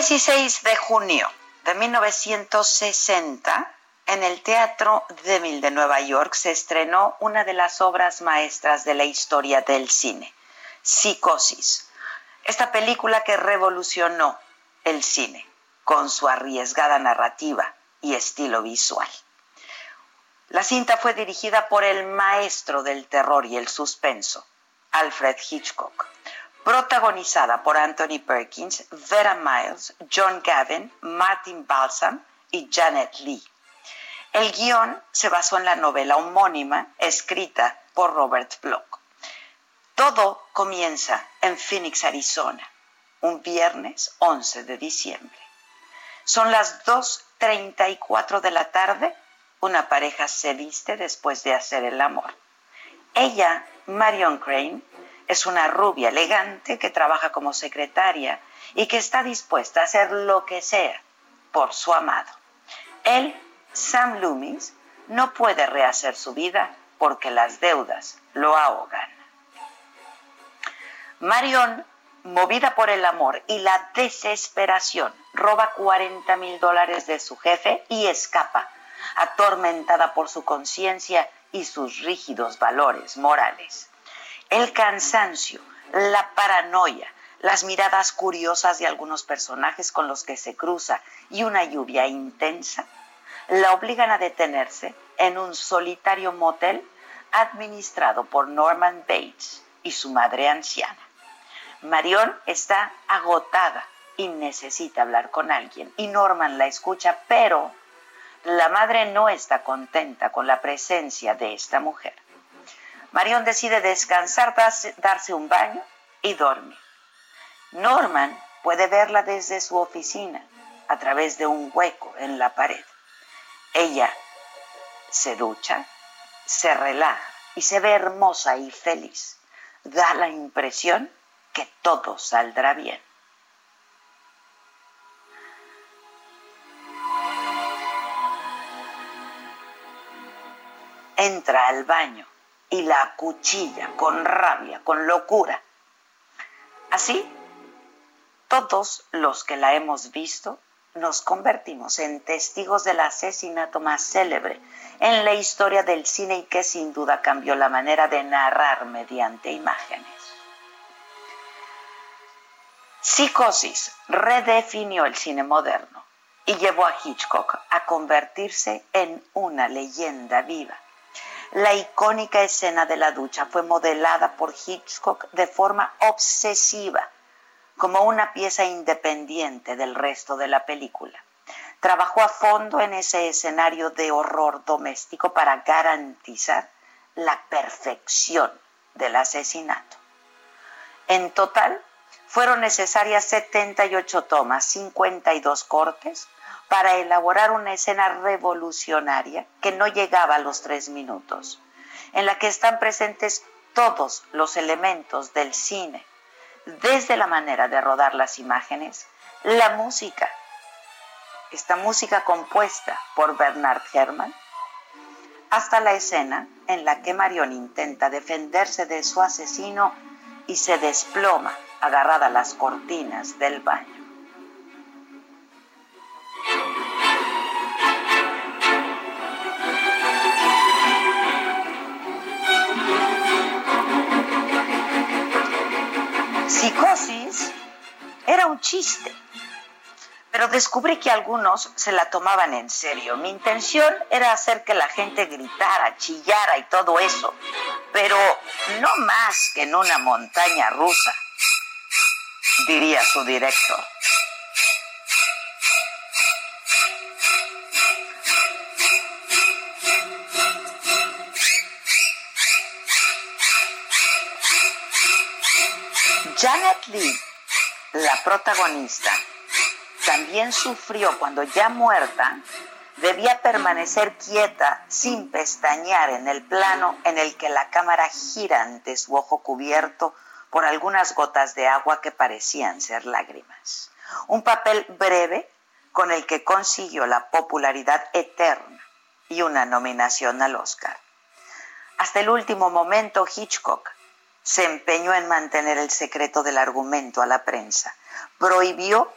De junio de 1960, en el Teatro Demil de Nueva York se estrenó una de las obras maestras de la historia del cine, Psicosis. Esta película que revolucionó el cine con su arriesgada narrativa y estilo visual. La cinta fue dirigida por el maestro del terror y el suspenso, Alfred Hitchcock protagonizada por Anthony Perkins, Vera Miles, John Gavin, Martin Balsam y Janet Lee. El guion se basó en la novela homónima escrita por Robert Bloch. Todo comienza en Phoenix, Arizona, un viernes 11 de diciembre. Son las 2.34 de la tarde, una pareja se viste después de hacer el amor. Ella, Marion Crane, es una rubia elegante que trabaja como secretaria y que está dispuesta a hacer lo que sea por su amado. Él, Sam Loomis, no puede rehacer su vida porque las deudas lo ahogan. Marion, movida por el amor y la desesperación, roba 40 mil dólares de su jefe y escapa, atormentada por su conciencia y sus rígidos valores morales el cansancio, la paranoia, las miradas curiosas de algunos personajes con los que se cruza y una lluvia intensa, la obligan a detenerse en un solitario motel administrado por Norman Bates y su madre anciana. Marion está agotada y necesita hablar con alguien y Norman la escucha, pero la madre no está contenta con la presencia de esta mujer. Marion decide descansar, darse un baño y dormir. Norman puede verla desde su oficina a través de un hueco en la pared. Ella se ducha, se relaja y se ve hermosa y feliz. Da la impresión que todo saldrá bien. Entra al baño y la cuchilla con rabia, con locura. Así, todos los que la hemos visto nos convertimos en testigos del asesinato más célebre en la historia del cine y que sin duda cambió la manera de narrar mediante imágenes. Psicosis redefinió el cine moderno y llevó a Hitchcock a convertirse en una leyenda viva la icónica escena de la ducha fue modelada por Hitchcock de forma obsesiva, como una pieza independiente del resto de la película. Trabajó a fondo en ese escenario de horror doméstico para garantizar la perfección del asesinato. En total, fueron necesarias 78 tomas, 52 cortes, para elaborar una escena revolucionaria que no llegaba a los tres minutos, en la que están presentes todos los elementos del cine, desde la manera de rodar las imágenes, la música, esta música compuesta por Bernard Herrmann, hasta la escena en la que Marion intenta defenderse de su asesino y se desploma agarrada a las cortinas del baño. Psicosis era un chiste pero descubrí que algunos se la tomaban en serio. Mi intención era hacer que la gente gritara, chillara y todo eso, pero no más que en una montaña rusa, diría su director. Janet Lee, la protagonista, también sufrió cuando ya muerta, debía permanecer quieta sin pestañear en el plano en el que la cámara gira ante su ojo cubierto por algunas gotas de agua que parecían ser lágrimas. Un papel breve con el que consiguió la popularidad eterna y una nominación al Oscar. Hasta el último momento Hitchcock se empeñó en mantener el secreto del argumento a la prensa. Prohibió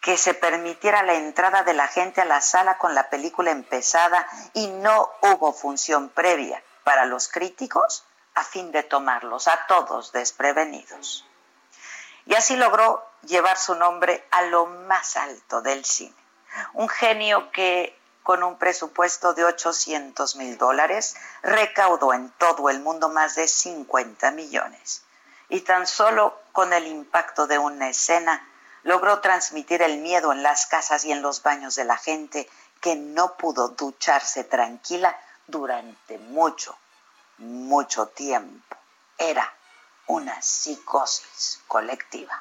que se permitiera la entrada de la gente a la sala con la película empezada y no hubo función previa para los críticos a fin de tomarlos a todos desprevenidos. Y así logró llevar su nombre a lo más alto del cine. Un genio que con un presupuesto de 800 mil dólares recaudó en todo el mundo más de 50 millones. Y tan solo con el impacto de una escena logró transmitir el miedo en las casas y en los baños de la gente que no pudo ducharse tranquila durante mucho, mucho tiempo. Era una psicosis colectiva.